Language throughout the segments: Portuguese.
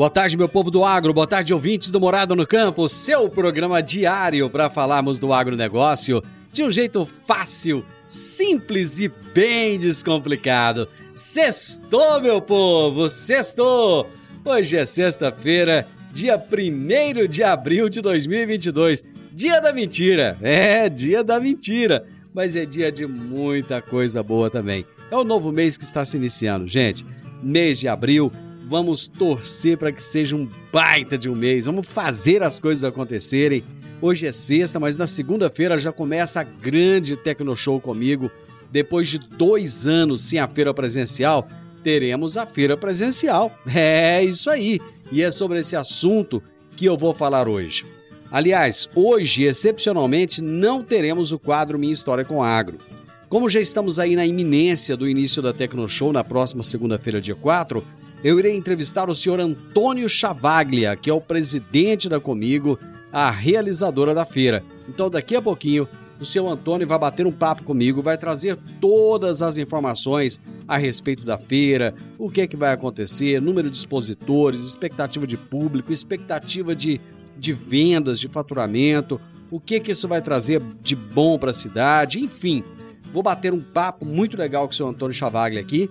Boa tarde, meu povo do agro. Boa tarde, ouvintes do Morado no Campo. Seu programa diário para falarmos do agronegócio de um jeito fácil, simples e bem descomplicado. Sextou, meu povo, sextou! Hoje é sexta-feira, dia 1 de abril de 2022. Dia da mentira, é, dia da mentira, mas é dia de muita coisa boa também. É o novo mês que está se iniciando, gente. Mês de abril, vamos torcer para que seja um baita de um mês, vamos fazer as coisas acontecerem. Hoje é sexta, mas na segunda-feira já começa a grande Tecnoshow comigo. Depois de dois anos sem a feira presencial, teremos a feira presencial. É isso aí. E é sobre esse assunto que eu vou falar hoje. Aliás, hoje, excepcionalmente, não teremos o quadro Minha História com Agro. Como já estamos aí na iminência do início da Tecnoshow na próxima segunda-feira, dia 4, eu irei entrevistar o senhor Antônio Chavaglia, que é o presidente da Comigo, a realizadora da feira. Então, daqui a pouquinho, o seu Antônio vai bater um papo comigo, vai trazer todas as informações a respeito da feira, o que é que vai acontecer, número de expositores, expectativa de público, expectativa de, de vendas, de faturamento, o que que isso vai trazer de bom para a cidade, enfim. Vou bater um papo muito legal com o seu Antônio Chavaglia aqui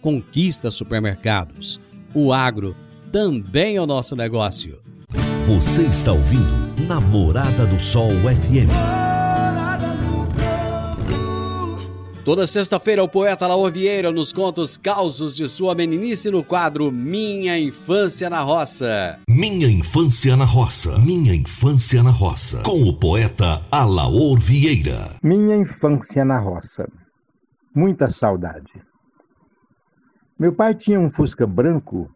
Conquista Supermercados. O agro também é o nosso negócio. Você está ouvindo Namorada do Sol FM. Toda sexta-feira, o poeta Laor Vieira nos conta os causos de sua meninice no quadro Minha Infância na Roça. Minha Infância na Roça. Minha Infância na Roça. Com o poeta Alaor Vieira. Minha Infância na Roça. Muita saudade. Meu pai tinha um Fusca branco,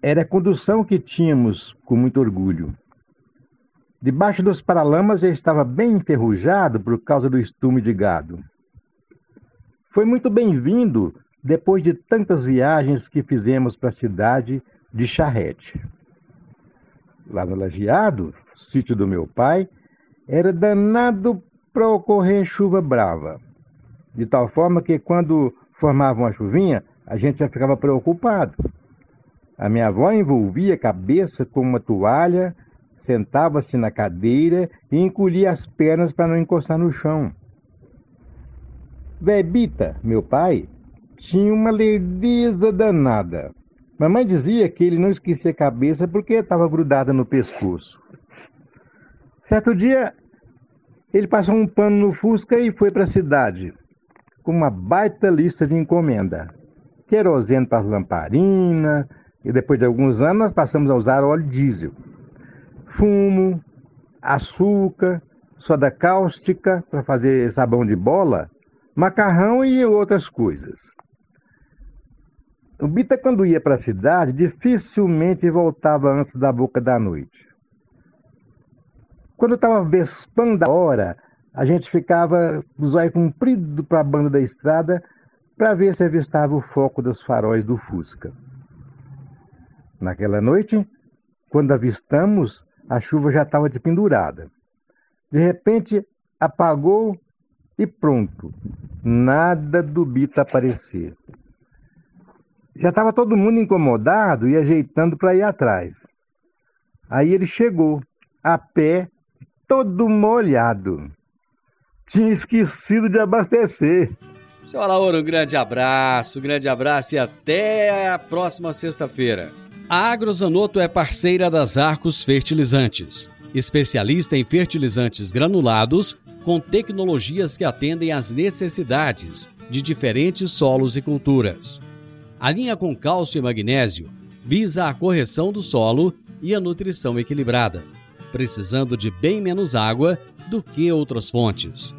era a condução que tínhamos com muito orgulho. Debaixo dos paralamas já estava bem enferrujado por causa do estume de gado. Foi muito bem-vindo depois de tantas viagens que fizemos para a cidade de charrete. Lá no Lajeado, sítio do meu pai, era danado para ocorrer chuva brava, de tal forma que quando formava uma chuvinha, a gente já ficava preocupado. A minha avó envolvia a cabeça com uma toalha, sentava-se na cadeira e encolhia as pernas para não encostar no chão. Bebita, meu pai, tinha uma lerdeza danada. Mamãe dizia que ele não esquecia a cabeça porque estava grudada no pescoço. Certo dia, ele passou um pano no Fusca e foi para a cidade, com uma baita lista de encomenda querosene para as lamparinas, e depois de alguns anos nós passamos a usar óleo diesel. Fumo, açúcar, soda cáustica para fazer sabão de bola, macarrão e outras coisas. O Bita, quando ia para a cidade, dificilmente voltava antes da boca da noite. Quando estava vespando a hora, a gente ficava com os olhos compridos para a banda da estrada para ver se avistava o foco dos faróis do Fusca. Naquela noite, quando avistamos, A chuva já estava de pendurada. De repente, apagou e pronto. Nada do Bita aparecer. Já estava todo mundo incomodado e ajeitando para ir atrás. Aí ele chegou, a pé, todo molhado. Tinha esquecido de abastecer. Seu Laura, um grande abraço, um grande abraço e até a próxima sexta-feira. A Agrozanoto é parceira das Arcos Fertilizantes, especialista em fertilizantes granulados com tecnologias que atendem às necessidades de diferentes solos e culturas. A linha com cálcio e magnésio visa a correção do solo e a nutrição equilibrada, precisando de bem menos água do que outras fontes.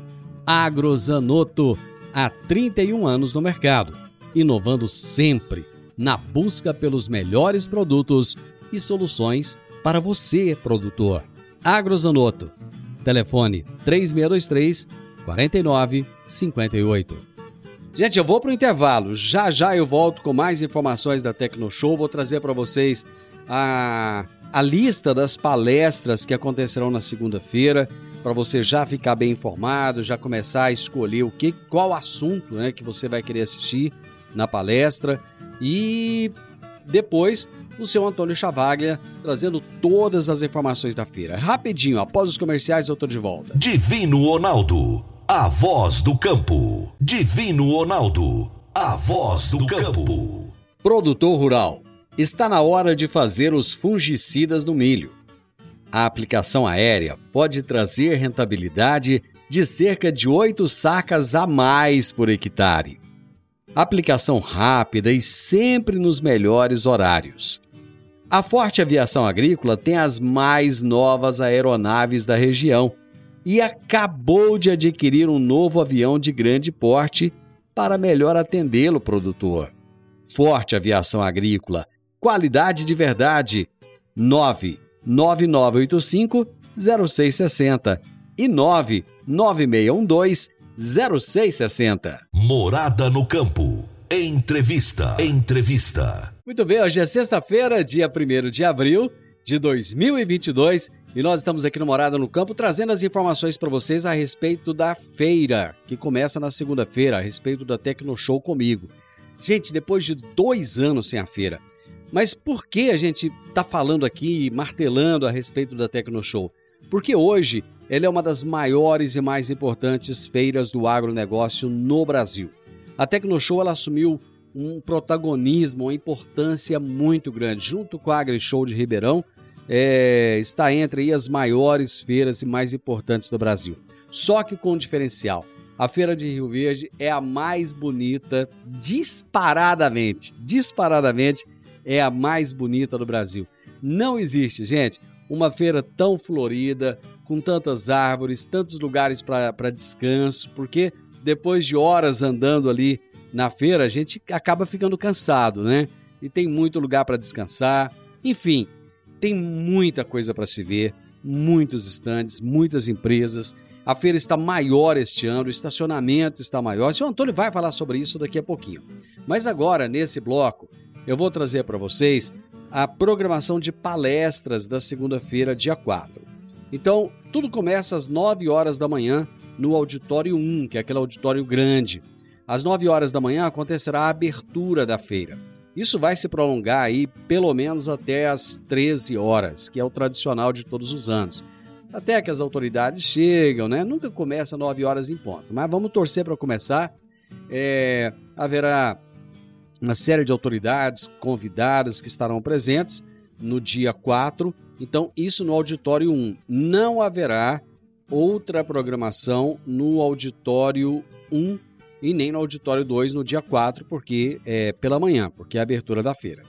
Agrozanoto, há 31 anos no mercado, inovando sempre na busca pelos melhores produtos e soluções para você, produtor. Agrozanoto, telefone 3623 4958. Gente, eu vou para o intervalo. Já já eu volto com mais informações da Tecnoshow. Vou trazer para vocês a, a lista das palestras que acontecerão na segunda-feira, para você já ficar bem informado, já começar a escolher o que, qual assunto né, que você vai querer assistir na palestra. E depois o seu Antônio Chavaglia trazendo todas as informações da feira. Rapidinho, após os comerciais, eu estou de volta. Divino Ronaldo a voz do campo. Divino Ronaldo. A voz do campo. Produtor rural. Está na hora de fazer os fungicidas no milho. A aplicação aérea pode trazer rentabilidade de cerca de 8 sacas a mais por hectare. Aplicação rápida e sempre nos melhores horários. A Forte Aviação Agrícola tem as mais novas aeronaves da região e acabou de adquirir um novo avião de grande porte para melhor atendê-lo, produtor. Forte Aviação Agrícola, qualidade de verdade. 99985 0660 e 99612 0660. Morada no campo. Entrevista. Entrevista. Muito bem, hoje é sexta-feira, dia 1 de abril de 2022 e nós estamos aqui no Morada no Campo trazendo as informações para vocês a respeito da feira, que começa na segunda-feira, a respeito da Tecno Show comigo. Gente, depois de dois anos sem a feira, mas por que a gente está falando aqui, martelando a respeito da Tecno Show? Porque hoje ela é uma das maiores e mais importantes feiras do agronegócio no Brasil. A Tecno Show ela assumiu um protagonismo, uma importância muito grande, junto com a AgriShow de Ribeirão, é, está entre as maiores feiras e mais importantes do Brasil. Só que com um diferencial. A Feira de Rio Verde é a mais bonita, disparadamente, disparadamente é a mais bonita do Brasil. Não existe, gente, uma feira tão florida, com tantas árvores, tantos lugares para descanso, porque depois de horas andando ali na feira, a gente acaba ficando cansado, né? E tem muito lugar para descansar. Enfim, tem muita coisa para se ver, muitos estandes, muitas empresas. A feira está maior este ano, o estacionamento está maior. O senhor Antônio vai falar sobre isso daqui a pouquinho. Mas agora, nesse bloco, eu vou trazer para vocês a programação de palestras da segunda-feira, dia 4. Então, tudo começa às 9 horas da manhã no Auditório 1, que é aquele auditório grande. Às 9 horas da manhã acontecerá a abertura da feira. Isso vai se prolongar aí pelo menos até as 13 horas, que é o tradicional de todos os anos. Até que as autoridades chegam, né? Nunca começa 9 horas em ponto, mas vamos torcer para começar. É, haverá uma série de autoridades convidadas que estarão presentes no dia 4. Então, isso no auditório 1. Não haverá outra programação no auditório 1 e nem no Auditório 2 no dia 4, porque é pela manhã, porque é a abertura da feira.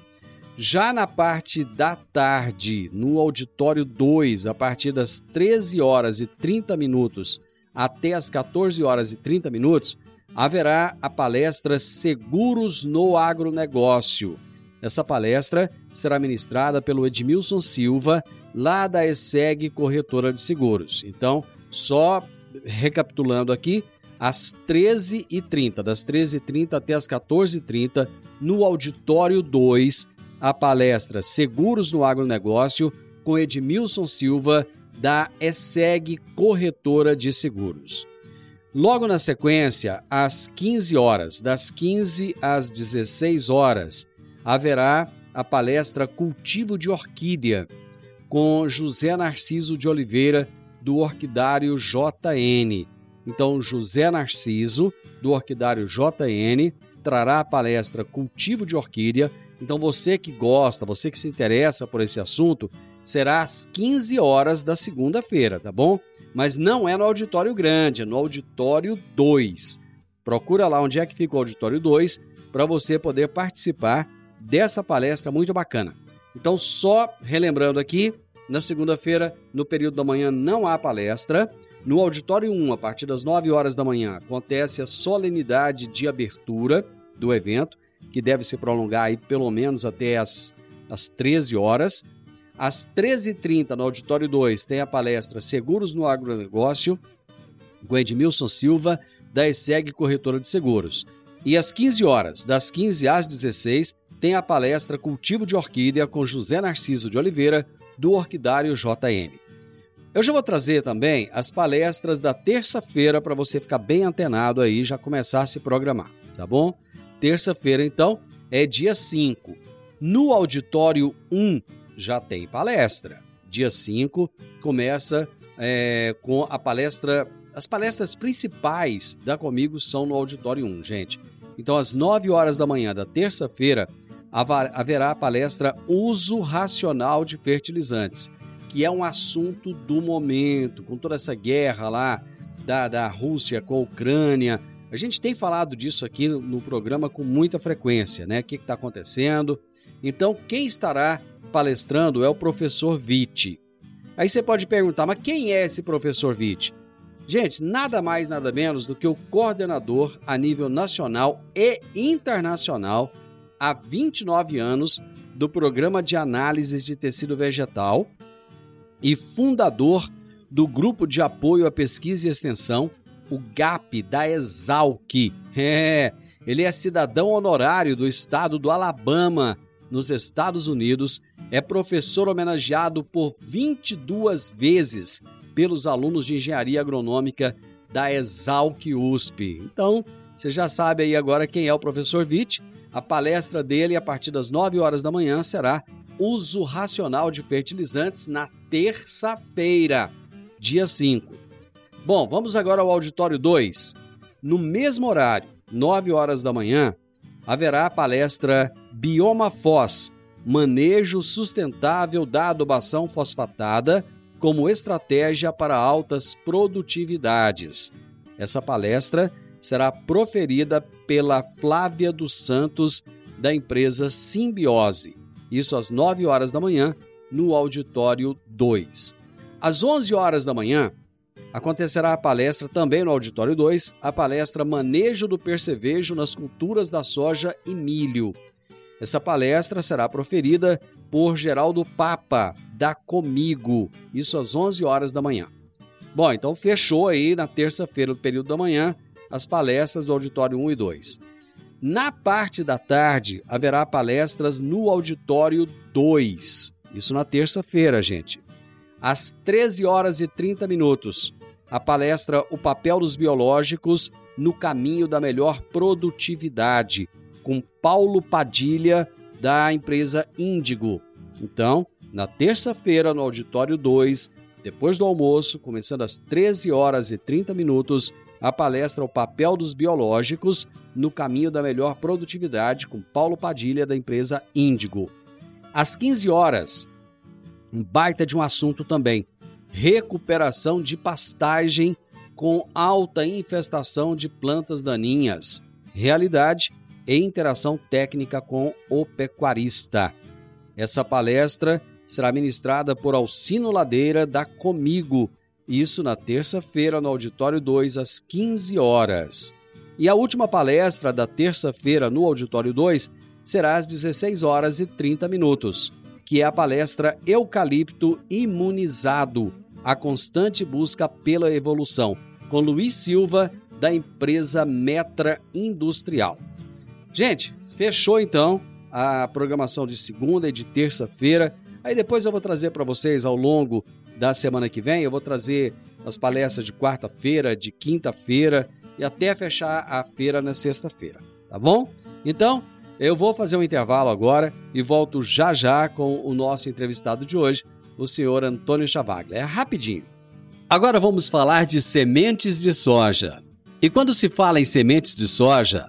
Já na parte da tarde, no Auditório 2, a partir das 13 horas e 30 minutos até as 14 horas e 30 minutos, haverá a palestra Seguros no Agronegócio. Essa palestra será ministrada pelo Edmilson Silva, lá da ESEG Corretora de Seguros. Então, só recapitulando aqui, às 13h30, das 13h30 até as 14h30, no Auditório 2, a palestra Seguros no Agronegócio, com Edmilson Silva, da ESEG Corretora de Seguros. Logo na sequência, às 15 horas, das 15 às 16 horas, haverá a palestra Cultivo de Orquídea, com José Narciso de Oliveira, do Orquidário JN. Então, José Narciso, do Orquidário JN, trará a palestra Cultivo de Orquídea. Então, você que gosta, você que se interessa por esse assunto, será às 15 horas da segunda-feira, tá bom? Mas não é no auditório grande, é no auditório 2. Procura lá onde é que fica o auditório 2 para você poder participar dessa palestra muito bacana. Então, só relembrando aqui, na segunda-feira, no período da manhã, não há palestra. No auditório 1, a partir das 9 horas da manhã, acontece a solenidade de abertura do evento, que deve se prolongar aí pelo menos até as, as 13 horas. Às 13h30, no Auditório 2, tem a palestra Seguros no Agronegócio, com Edmilson Silva, da ESEG Corretora de Seguros. E às 15 horas, das 15 às 16, tem a palestra Cultivo de Orquídea com José Narciso de Oliveira, do Orquidário JN. Eu já vou trazer também as palestras da terça-feira para você ficar bem antenado aí, já começar a se programar, tá bom? Terça-feira, então, é dia 5. No Auditório 1, já tem palestra. Dia 5 começa é, com a palestra. As palestras principais da Comigo são no Auditório 1, gente. Então, às 9 horas da manhã da terça-feira, haverá a palestra Uso Racional de Fertilizantes, que é um assunto do momento, com toda essa guerra lá da, da Rússia com a Ucrânia. A gente tem falado disso aqui no, no programa com muita frequência, né? O que está acontecendo. Então, quem estará palestrando é o professor Vitti. Aí você pode perguntar, mas quem é esse professor Vitti? Gente, nada mais, nada menos do que o coordenador a nível nacional e internacional há 29 anos do Programa de Análises de Tecido Vegetal e fundador do Grupo de Apoio à Pesquisa e Extensão, o GAP da Exalc. É, ele é cidadão honorário do estado do Alabama, nos Estados Unidos, é professor homenageado por 22 vezes pelos alunos de engenharia agronômica da Exalc USP. Então, você já sabe aí agora quem é o professor Witt. A palestra dele, a partir das 9 horas da manhã, será Uso Racional de Fertilizantes na terça-feira, dia 5. Bom, vamos agora ao auditório 2. No mesmo horário, 9 horas da manhã, haverá a palestra Bioma Fós, manejo sustentável da adubação fosfatada como estratégia para altas produtividades. Essa palestra será proferida pela Flávia dos Santos, da empresa Simbiose. Isso às 9 horas da manhã, no auditório 2. Às 11 horas da manhã, acontecerá a palestra também no Auditório 2, a palestra Manejo do Percevejo nas Culturas da Soja e Milho. Essa palestra será proferida por Geraldo Papa, da Comigo, isso às 11 horas da manhã. Bom, então fechou aí na terça-feira, no período da manhã, as palestras do Auditório 1 e 2. Na parte da tarde, haverá palestras no Auditório 2, isso na terça-feira, gente. Às 13 horas e 30 minutos, a palestra O Papel dos Biológicos no Caminho da Melhor Produtividade, com Paulo Padilha, da empresa Índigo. Então, na terça-feira, no Auditório 2, depois do almoço, começando às 13 horas e 30 minutos, a palestra O Papel dos Biológicos no Caminho da Melhor Produtividade, com Paulo Padilha, da empresa Índigo. Às 15 horas, um baita de um assunto também recuperação de pastagem com alta infestação de plantas daninhas, realidade e interação técnica com o pecuarista. Essa palestra será ministrada por Alcino Ladeira da Comigo, isso na terça-feira no Auditório 2 às 15 horas. E a última palestra da terça-feira no Auditório 2 será às 16 horas e 30 minutos, que é a palestra Eucalipto Imunizado a constante busca pela evolução, com Luiz Silva, da empresa Metra Industrial. Gente, fechou então a programação de segunda e de terça-feira. Aí depois eu vou trazer para vocês ao longo da semana que vem, eu vou trazer as palestras de quarta-feira, de quinta-feira e até fechar a feira na sexta-feira, tá bom? Então, eu vou fazer um intervalo agora e volto já já com o nosso entrevistado de hoje, o senhor Antônio Chavaglia. É rapidinho. Agora vamos falar de sementes de soja. E quando se fala em sementes de soja,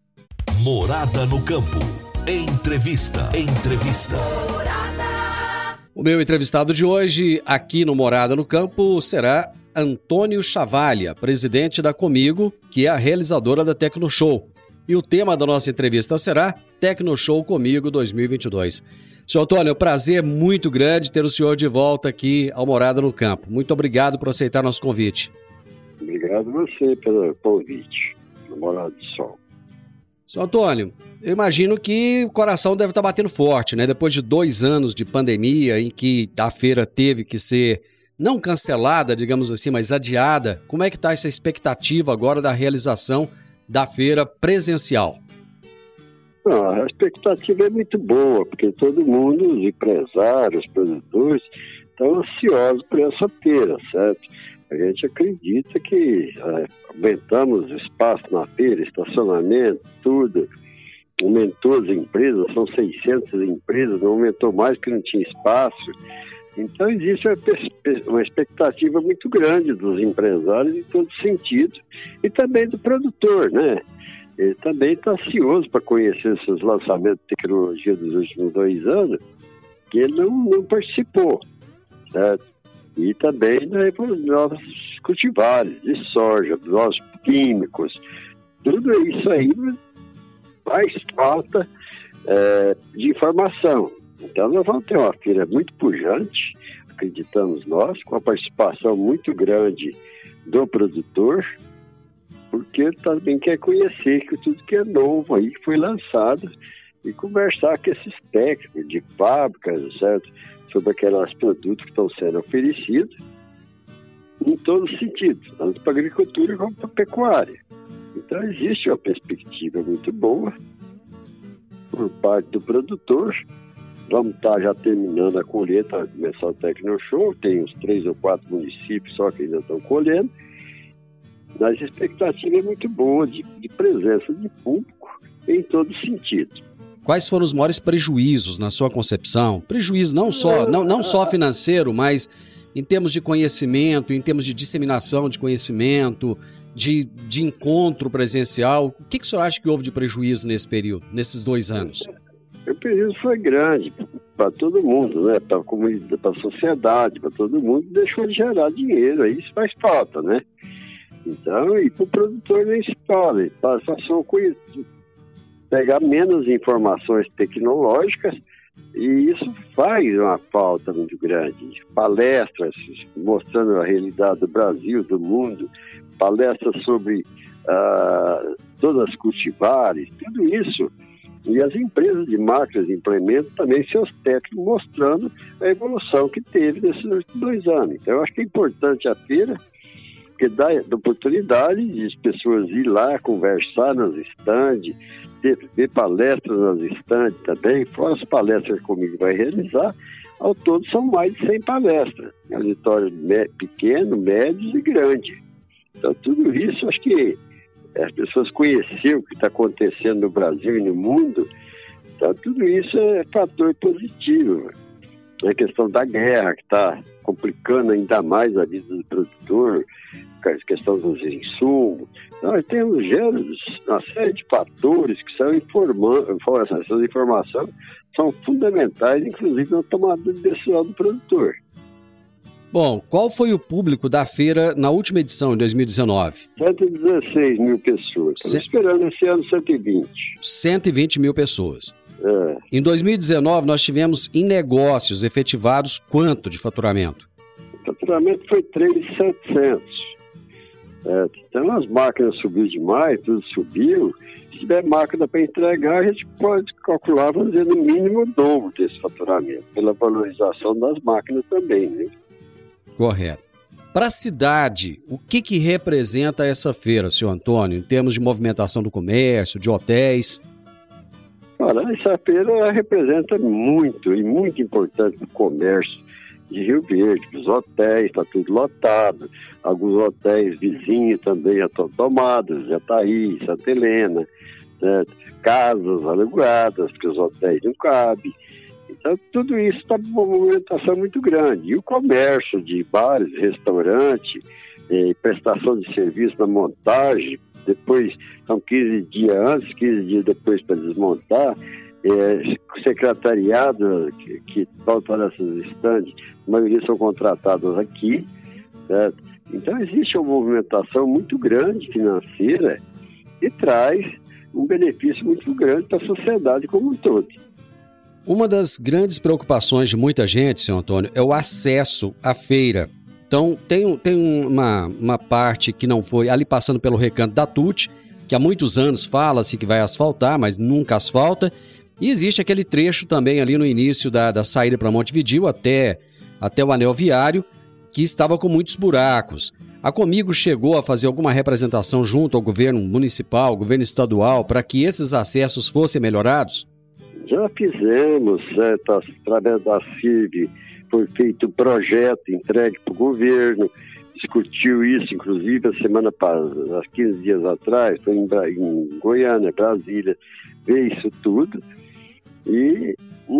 Morada no campo. Entrevista. Entrevista. O meu entrevistado de hoje aqui no Morada no Campo será Antônio Chavalha, presidente da Comigo, que é a realizadora da Tecno Show. E o tema da nossa entrevista será Tecno Show Comigo 2022. Senhor Antônio, é um prazer muito grande ter o senhor de volta aqui ao Morada no Campo. Muito obrigado por aceitar nosso convite. Obrigado a você pelo convite, Morada do Sol. Senhor Antônio, eu imagino que o coração deve estar batendo forte, né? Depois de dois anos de pandemia em que a feira teve que ser não cancelada, digamos assim, mas adiada, como é que está essa expectativa agora da realização da feira presencial? Não, a expectativa é muito boa, porque todo mundo, os empresários, os produtores, estão ansiosos por essa feira, certo? A gente acredita que é, aumentamos espaço na feira, estacionamento, tudo. Aumentou as empresas, são 600 empresas, não aumentou mais porque não tinha espaço. Então existe uma expectativa muito grande dos empresários em todo sentido e também do produtor, né? Ele também está ansioso para conhecer esses lançamentos de tecnologia dos últimos dois anos, que ele não, não participou, certo? E também né, novos cultivares de soja, novos químicos. Tudo isso aí faz falta é, de informação. Então nós vamos ter uma feira muito pujante, acreditamos nós, com a participação muito grande do produtor, porque também quer conhecer que tudo que é novo aí foi lançado e conversar com esses técnicos de fábricas, certo? Sobre aqueles produtos que estão sendo oferecidos em todos os sentidos, tanto para a agricultura como para a pecuária. Então existe uma perspectiva muito boa por parte do produtor. Vamos estar já terminando a colheita, começar o Tecno Show, tem uns três ou quatro municípios só que ainda estão colhendo. Mas a expectativa é muito boa de, de presença de público em todo sentido. Quais foram os maiores prejuízos na sua concepção? Prejuízo não só, não, não só financeiro, mas em termos de conhecimento, em termos de disseminação de conhecimento, de, de encontro presencial. O que, que o senhor acha que houve de prejuízo nesse período, nesses dois anos? O prejuízo foi grande para todo mundo, né? Para a comunidade, para a sociedade, para todo mundo, deixou de gerar dinheiro, aí isso faz falta, né? Então, e para o produtor nem se fala, passou pegar menos informações tecnológicas e isso faz uma falta muito grande. Palestras mostrando a realidade do Brasil, do mundo, palestras sobre uh, todas as cultivares, tudo isso E as empresas de máquinas implementam também seus técnicos mostrando a evolução que teve nesses dois anos. Então, eu acho que é importante a feira, porque dá oportunidade de as pessoas ir lá, conversar nas estandes, ver palestras nas estandes também, fora as palestras que comigo vai realizar, ao todo são mais de 100 palestras, auditórios pequenos, médios e grandes. Então, tudo isso, acho que as pessoas conhecer o que está acontecendo no Brasil e no mundo, então, tudo isso é fator positivo. A questão da guerra, que está complicando ainda mais a vida do produtor, a questão dos insumos. Nós temos gêneros, uma série de fatores que são informando, essas informações são fundamentais, inclusive na tomada de decisão do produtor. Bom, qual foi o público da feira na última edição, em 2019? 116 mil pessoas. Estamos esperando esse ano 120. 120 mil pessoas. É. Em 2019, nós tivemos em negócios efetivados quanto de faturamento? O faturamento foi 3,700. É, então as máquinas subiu demais, tudo subiu. Se tiver máquina para entregar, a gente pode calcular, dizer, no mínimo o dobro desse faturamento, pela valorização das máquinas também, né? Correto. Para a cidade, o que, que representa essa feira, senhor Antônio, em termos de movimentação do comércio, de hotéis? Olha, essa feira representa muito e muito importante para o comércio de Rio Verde, os hotéis, está tudo lotado, alguns hotéis vizinhos também já estão tomados, Jataí, Santa Helena, né? casas alugadas, porque os hotéis não cabem. Então, tudo isso está com uma movimentação muito grande. E o comércio de bares, restaurante, eh, prestação de serviço na montagem, depois são 15 dias antes, 15 dias depois para desmontar, é, secretariado que, que nessas estandes, a maioria são contratados aqui, certo? Então existe uma movimentação muito grande financeira e traz um benefício muito grande para a sociedade como um todo. Uma das grandes preocupações de muita gente, senhor Antônio, é o acesso à feira. Então, tem, tem uma, uma parte que não foi, ali passando pelo recanto da TUT, que há muitos anos fala-se que vai asfaltar, mas nunca asfalta. E existe aquele trecho também ali no início da, da saída para Montevidil até, até o anel viário, que estava com muitos buracos. A Comigo chegou a fazer alguma representação junto ao governo municipal, governo estadual, para que esses acessos fossem melhorados? Já fizemos, certo, através da CIV, foi feito um projeto entregue para o governo, discutiu isso, inclusive, a semana passada, há 15 dias atrás, foi em, em Goiânia, Brasília, ver isso tudo, e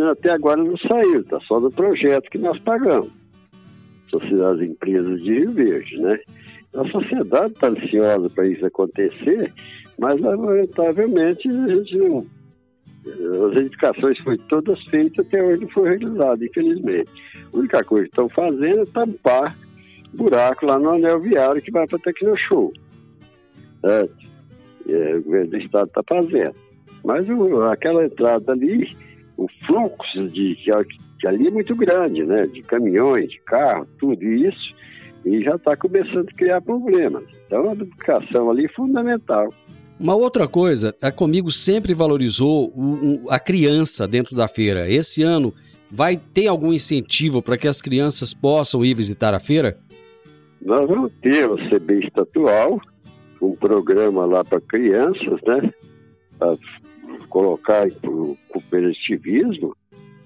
até agora não saiu, está só no projeto que nós pagamos. Sociedade Empresas de Rio Verde, né? A sociedade está ansiosa para isso acontecer, mas lamentavelmente a gente não as edificações foram todas feitas, até hoje não foi realizado, infelizmente. A única coisa que estão fazendo é tampar buraco lá no anel viário que vai para Tecnoshow. Certo? É, o governo do estado está fazendo. Mas o, aquela entrada ali, o fluxo de, que, ali é muito grande, né? De caminhões, de carro, tudo isso, e já está começando a criar problemas. Então a educação ali é fundamental. Uma outra coisa, a Comigo sempre valorizou o, o, a criança dentro da feira. Esse ano vai ter algum incentivo para que as crianças possam ir visitar a feira? Nós vamos ter o CB estatual, um programa lá para crianças, né? Colocar o cooperativismo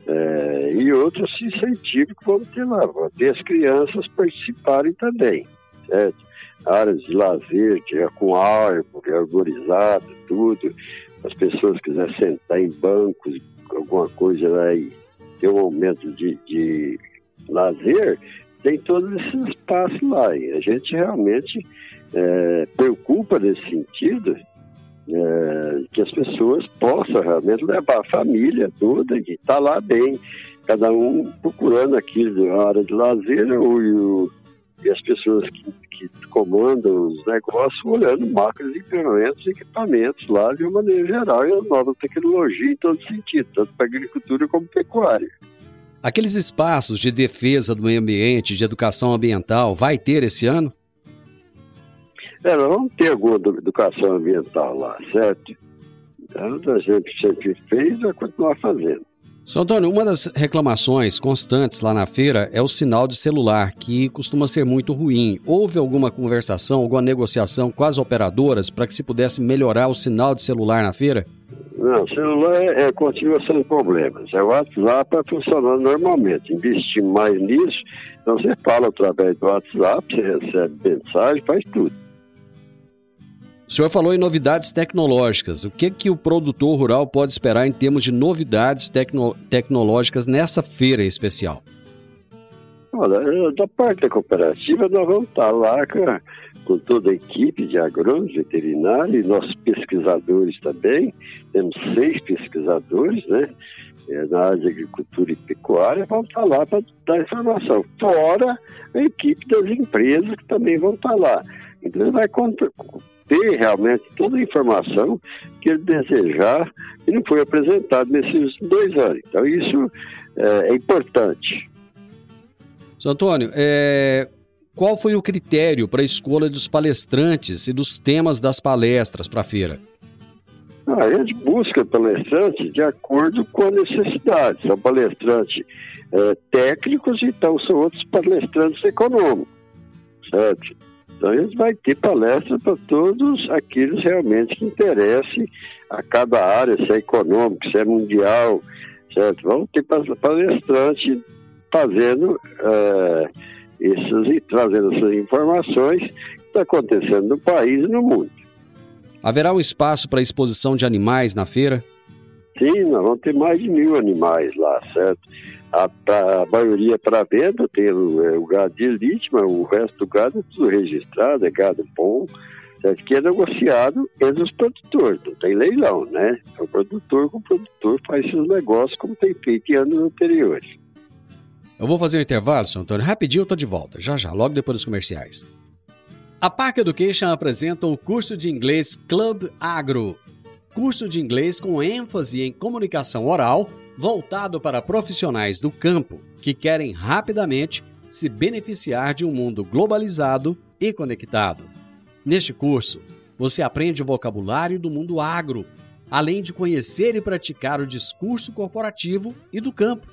é, e outros incentivos que vamos ter lá. Ter as crianças participarem também, certo? áreas de lazer, tinha com árvore, arborizado, tudo. As pessoas quiserem sentar em bancos, alguma coisa lá e ter um momento de, de lazer, tem todos esses espaços lá. E a gente realmente é, preocupa nesse sentido é, que as pessoas possam realmente levar a família toda e estar tá lá bem, cada um procurando aquilo na área de lazer ou, e as pessoas que que comandam os negócios olhando máquinas, implementos, equipamentos lá de uma maneira geral e a nova tecnologia em todo sentido, tanto para agricultura como pecuária. Aqueles espaços de defesa do meio ambiente, de educação ambiental, vai ter esse ano? É, nós vamos ter alguma educação ambiental lá, certo? Então, a gente sempre fez e vai continuar fazendo. Sr. Antônio, uma das reclamações constantes lá na feira é o sinal de celular, que costuma ser muito ruim. Houve alguma conversação, alguma negociação com as operadoras para que se pudesse melhorar o sinal de celular na feira? Não, o celular é, é, continua sendo problemas. É o WhatsApp tá funcionando normalmente. Investir mais nisso, então você fala através do WhatsApp, você recebe mensagem, faz tudo. O senhor falou em novidades tecnológicas. O que, que o produtor rural pode esperar em termos de novidades tecno tecnológicas nessa feira especial? Olha, da parte da cooperativa, nós vamos estar lá com, toda a equipe de agrônomos, veterinários, nossos pesquisadores também. Temos seis pesquisadores, né? Eh, na área de agricultura e pecuária, vão estar lá para dar informação. Fora a equipe das empresas que também vão estar lá. Então, vai ter realmente toda a informação que ele desejar e não foi apresentado nesses dois anos. Então, isso é, é importante. Sr. Antônio, é, qual foi o critério para a escolha dos palestrantes e dos temas das palestras para a feira? Ah, a gente busca palestrantes de acordo com a necessidade. São palestrantes é, técnicos, então são outros palestrantes econômicos, certo? Então, gente vai ter palestras para todos aqueles realmente que interessem a cada área, se é econômico, se é mundial, certo? Vamos ter palestrantes fazendo, é, esses, trazendo essas informações que está acontecendo no país e no mundo. Haverá um espaço para exposição de animais na feira? Sim, nós vamos ter mais de mil animais lá, certo? A, a maioria para venda tem o, é, o, gado de elite, mas o resto do gado é tudo registrado, é gado bom, certo? que é negociado entre os produtores, não tem leilão, né? É o produtor com o produtor faz seus negócios como tem feito em anos anteriores. Eu vou fazer um intervalo, senhor Antônio. Rapidinho eu tô de volta, já já, logo depois dos comerciais. A Park Education apresenta o curso de inglês Club Agro. Curso de inglês com ênfase em comunicação oral voltado para profissionais do campo que querem rapidamente se beneficiar de um mundo globalizado e conectado. Neste curso, você aprende o vocabulário do mundo agro, além de conhecer e praticar o discurso corporativo e do campo.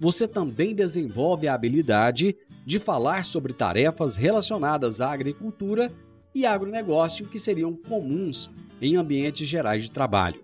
Você também desenvolve a habilidade de falar sobre tarefas relacionadas à agricultura e agronegócio que seriam comuns em ambientes gerais de trabalho.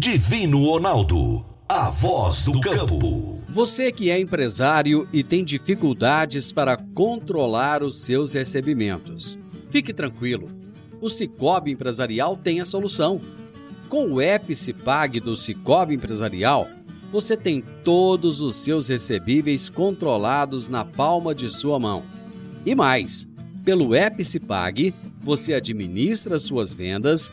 Divino Ronaldo, a voz do campo. Você que é empresário e tem dificuldades para controlar os seus recebimentos, fique tranquilo. O Cicobi Empresarial tem a solução. Com o Epicipag do Cicobi Empresarial, você tem todos os seus recebíveis controlados na palma de sua mão. E mais, pelo Epicipag, você administra suas vendas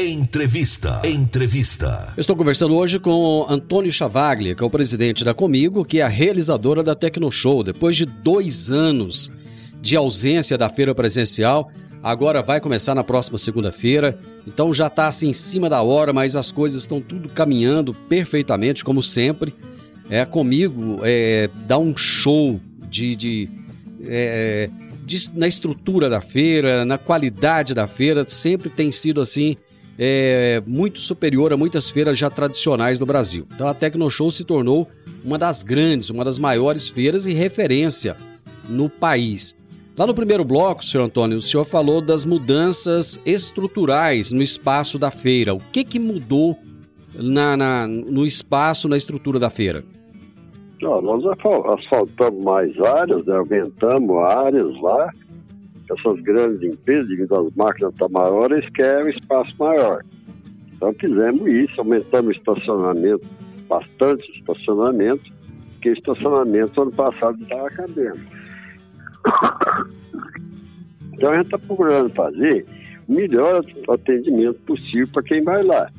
Entrevista. Entrevista. estou conversando hoje com Antônio Chavaglia, que é o presidente da Comigo, que é a realizadora da Tecnoshow. Depois de dois anos de ausência da feira presencial, agora vai começar na próxima segunda-feira. Então já está assim em cima da hora, mas as coisas estão tudo caminhando perfeitamente, como sempre. É comigo, é, dá um show de, de, é, na estrutura da feira, na qualidade da feira, sempre tem sido assim é, muito superior a muitas feiras já tradicionais do Brasil. Então a Tecnoshow se tornou uma das grandes, uma das maiores feiras e referência no país. Lá no primeiro bloco, senhor Antônio, o senhor falou das mudanças estruturais no espaço da feira. O que, que mudou na, na, no espaço, na estrutura da feira? Ó, nós asfaltamos mais áreas, né, aumentamos áreas lá. Essas grandes empresas, às máquinas estão tá querem um espaço maior. Então fizemos isso, aumentamos o estacionamento, bastante estacionamento, porque estacionamento ano passado estava acabando. Então a gente está procurando fazer o melhor atendimento possível para quem vai lá.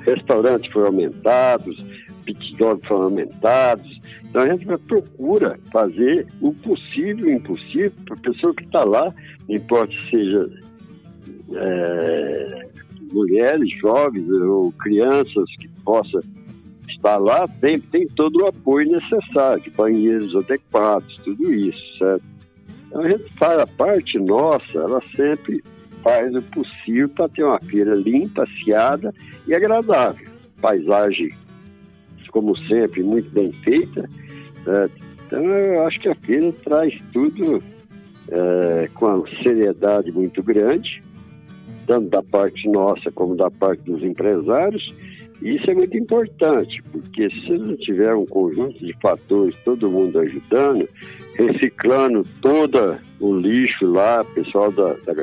Restaurantes foram aumentados, dog foram aumentados. Então a gente procura fazer o possível e o impossível para a pessoa que está lá, importa se seja é, mulheres, jovens ou crianças que possa estar lá, tem, tem todo o apoio necessário, banheiros adequados, tudo isso, certo? Então a gente faz a parte nossa, ela sempre faz o possível para ter uma feira limpa, aciada e agradável. Paisagem, como sempre, muito bem feita. Certo? Então eu acho que a feira traz tudo é, com uma seriedade muito grande tanto da parte nossa como da parte dos empresários. E isso é muito importante, porque se não tiver um conjunto de fatores, todo mundo ajudando, reciclando todo o lixo lá, pessoal da, da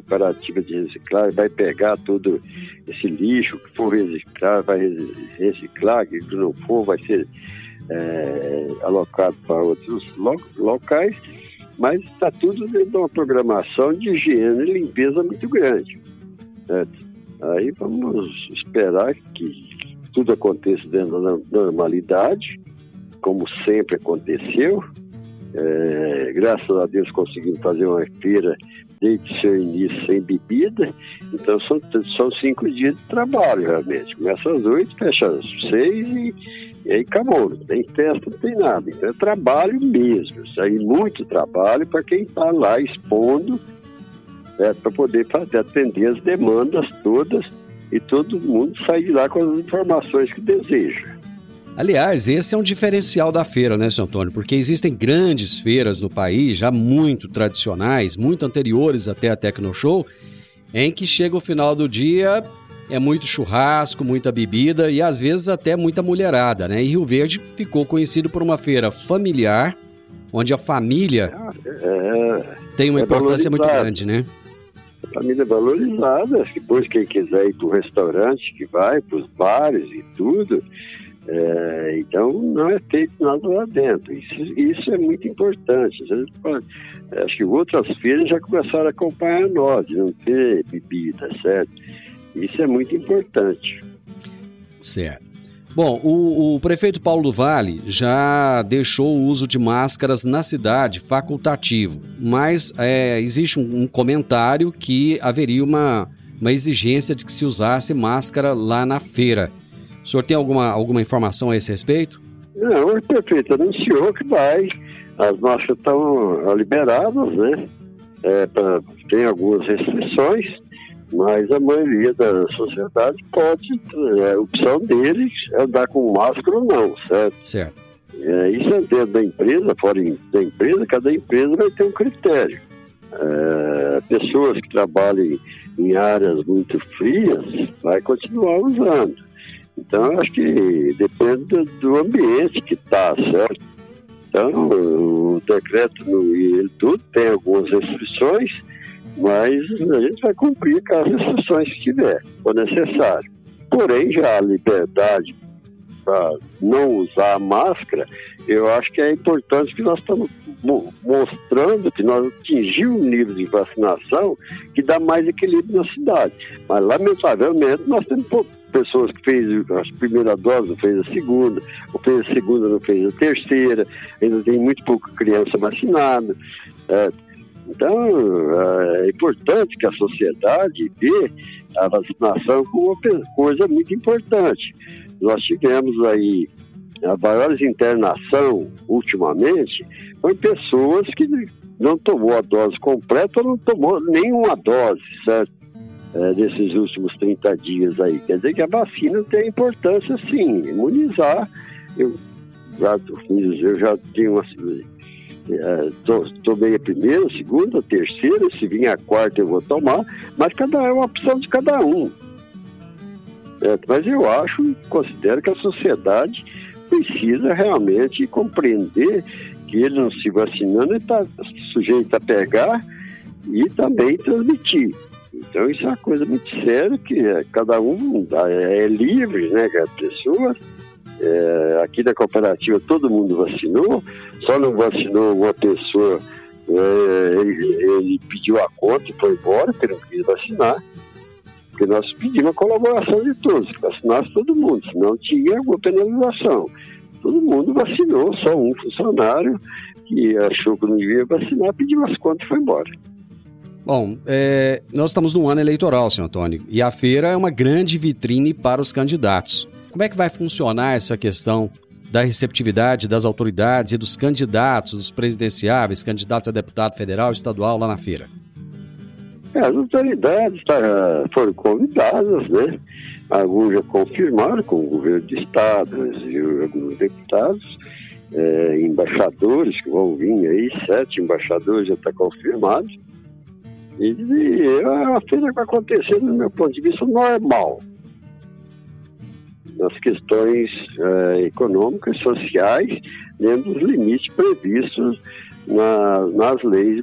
cooperativa de reciclagem vai pegar todo esse lixo, que for reciclar, vai reciclar, que não for, vai ser é, alocado para outros locais mas está tudo dentro de uma programação de higiene e limpeza muito grande. Certo? Aí vamos esperar que tudo aconteça dentro da normalidade, como sempre aconteceu. É, graças a Deus conseguimos fazer uma feira desde seu início sem bebida. Então são, são cinco dias de trabalho realmente. Começa às oito, fecha às seis e e aí acabou, não tem festa, não tem nada. Então é trabalho mesmo, isso aí muito trabalho para quem está lá expondo, né, para poder fazer, atender as demandas todas e todo mundo sair de lá com as informações que deseja. Aliás, esse é um diferencial da feira, né, seu Antônio? Porque existem grandes feiras no país, já muito tradicionais, muito anteriores até a Tecnoshow, em que chega o final do dia, é muito churrasco, muita bebida e às vezes até muita mulherada, né? E Rio Verde ficou conhecido por uma feira familiar, onde a família é, tem uma é importância muito grande, né? A família é valorizada, depois quem quiser ir para o restaurante, que vai, para os bares e tudo, é, então não é feito nada lá dentro. Isso, isso é muito importante. Acho que outras feiras já começaram a acompanhar nós, não ter bebida, certo? Isso é muito importante. Certo. Bom, o, o, prefeito Paulo Vale já deixou o uso de máscaras na cidade facultativo, mas é, existe um, um, comentário que haveria uma, uma exigência de que se usasse máscara lá na feira. O senhor tem alguma, alguma informação a esse respeito? Não, o prefeito anunciou que vai, as máscaras estão liberadas, né? É, pra, tem algumas restrições, mas a maioria da sociedade pode, é, a opção deles é andar com máscara ou não, certo? Certo. É, isso é dentro da empresa, fora da empresa, cada empresa vai ter um critério. É, pessoas que trabalhem em áreas muito frias vai continuar usando. Então, acho que depende do, ambiente que está, certo? Então, o decreto ele tudo tem algumas restrições, mas a gente vai cumprir com as restrições que tiver, for necessário. Porém, já a liberdade para não usar máscara, eu acho que é importante que nós estamos mostrando que nós atingimos um nível de vacinação que dá mais equilíbrio na cidade. Mas, lamentavelmente, nós temos pessoas que fez a primeira dose, não fez a segunda, ou fez a segunda, não fez a terceira, ainda tem muito pouca criança vacinada. É, então, é importante que a sociedade vê a vacinação como uma coisa muito importante. Nós tivemos aí a maior internação ultimamente foi pessoas que não tomou a dose completa não tomou nenhuma dose, certo? É, desses últimos 30 dias aí. Quer dizer que a vacina tem importância sim, imunizar. Eu já, eu já tenho uma, é, tomei a primeira, a segunda, a terceira, se vir a quarta eu vou tomar, mas cada é uma opção de cada um. É, mas eu acho, considero que a sociedade precisa realmente compreender que ele não se vacinando está sujeito a pegar e também transmitir. Então isso é uma coisa muito séria que é, cada um é, é livre, né, cada pessoa. É, aqui na cooperativa todo mundo vacinou, só não vacinou uma pessoa, é, ele, ele, pediu a conta e foi embora, porque não quis vacinar. Porque nós pedimos a colaboração de todos, que vacinasse todo mundo, senão tinha alguma penalização. Todo mundo vacinou, só um funcionário que achou que não devia vacinar, pediu as contas e foi embora. Bom, é, nós estamos num ano eleitoral, senhor Antônio, e a feira é uma grande vitrine para os candidatos. Como é que vai funcionar essa questão da receptividade das autoridades e dos candidatos, dos presidenciáveis, candidatos a deputado federal e estadual lá na feira? É, as autoridades tá, foram convidadas, né? Alguns já confirmaram com o governo de estado e alguns deputados, é, embaixadores que vão vir aí, sete embaixadores já está confirmado. E, e é uma feira que vai acontecer, no meu ponto de vista, normal. Nas questões é, econômicas, sociais, dentro dos limites previstos na, nas leis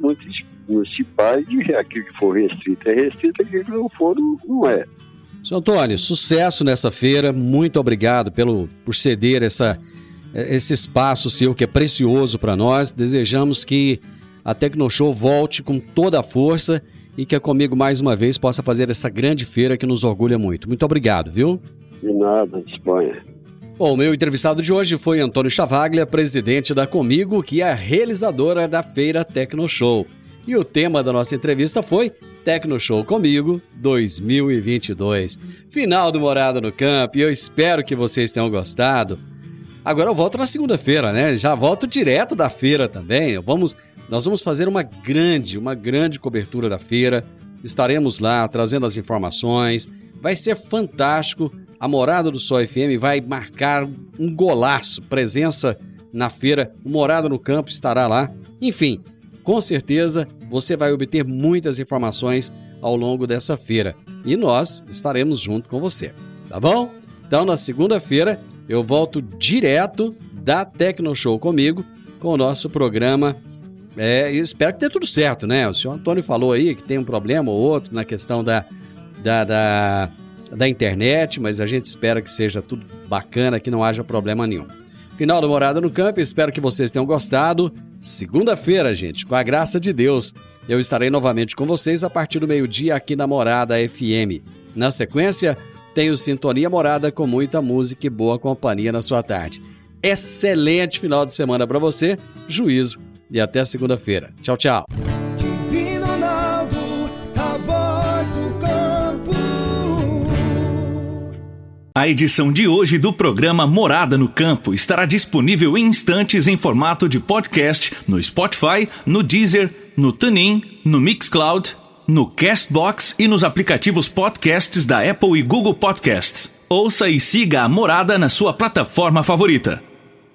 municipais, de aquilo que for restrito é restrito, aquilo que não for não é. Senhor Antônio, sucesso nessa feira, muito obrigado pelo, por ceder essa, esse espaço seu que é precioso para nós. Desejamos que a Tecnoshow volte com toda a força e que a Comigo mais uma vez possa fazer essa grande feira que nos orgulha muito. Muito obrigado, viu? De nada, disponha. Bom, o meu entrevistado de hoje foi Antônio Chavaglia, presidente da Comigo, que é a realizadora da feira Tecnoshow. E o tema da nossa entrevista foi Tecnoshow Comigo 2022. Final do Morada no Campo, e eu espero que vocês tenham gostado. Agora eu volto na segunda-feira, né? Já volto direto da feira também. Vamos nós vamos fazer uma grande, uma grande cobertura da feira. Estaremos lá trazendo as informações. Vai ser fantástico. A Morada do Sol FM vai marcar um golaço. Presença na feira. O Morada no Campo estará lá. Enfim, com certeza você vai obter muitas informações ao longo dessa feira. E nós estaremos junto com você. Tá bom? Então, na segunda-feira, eu volto direto da Tecno Show comigo com o nosso programa é, espero que dê tudo certo, né? O senhor Antônio falou aí que tem um problema ou outro na questão da, da, da, da internet, mas a gente espera que seja tudo bacana, que não haja problema nenhum. Final do Morada no Campo, espero que vocês tenham gostado. Segunda-feira, gente, com a graça de Deus, eu estarei novamente com vocês a partir do meio-dia aqui na Morada FM. Na sequência, tenho Sintonia Morada com muita música e boa companhia na sua tarde. Excelente final de semana para você, juízo e até segunda-feira. Tchau, tchau. Divino Ronaldo, a voz do campo. A edição de hoje do programa Morada no Campo estará disponível em instantes em formato de podcast no Spotify, no Deezer, no TuneIn, no Mixcloud, no Castbox e nos aplicativos podcasts da Apple e Google Podcasts. Ouça e siga a Morada na sua plataforma favorita.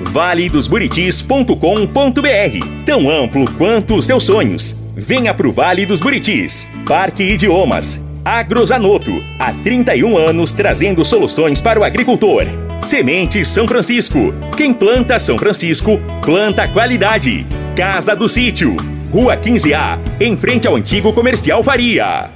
valedosburitis.com.br Tão amplo quanto os seus sonhos. Venha pro Vale dos Buritis. Parque Idiomas. Agrozanoto. Há 31 anos trazendo soluções para o agricultor. Semente São Francisco. Quem planta São Francisco, planta qualidade. Casa do Sítio. Rua 15A, em frente ao antigo comercial Faria.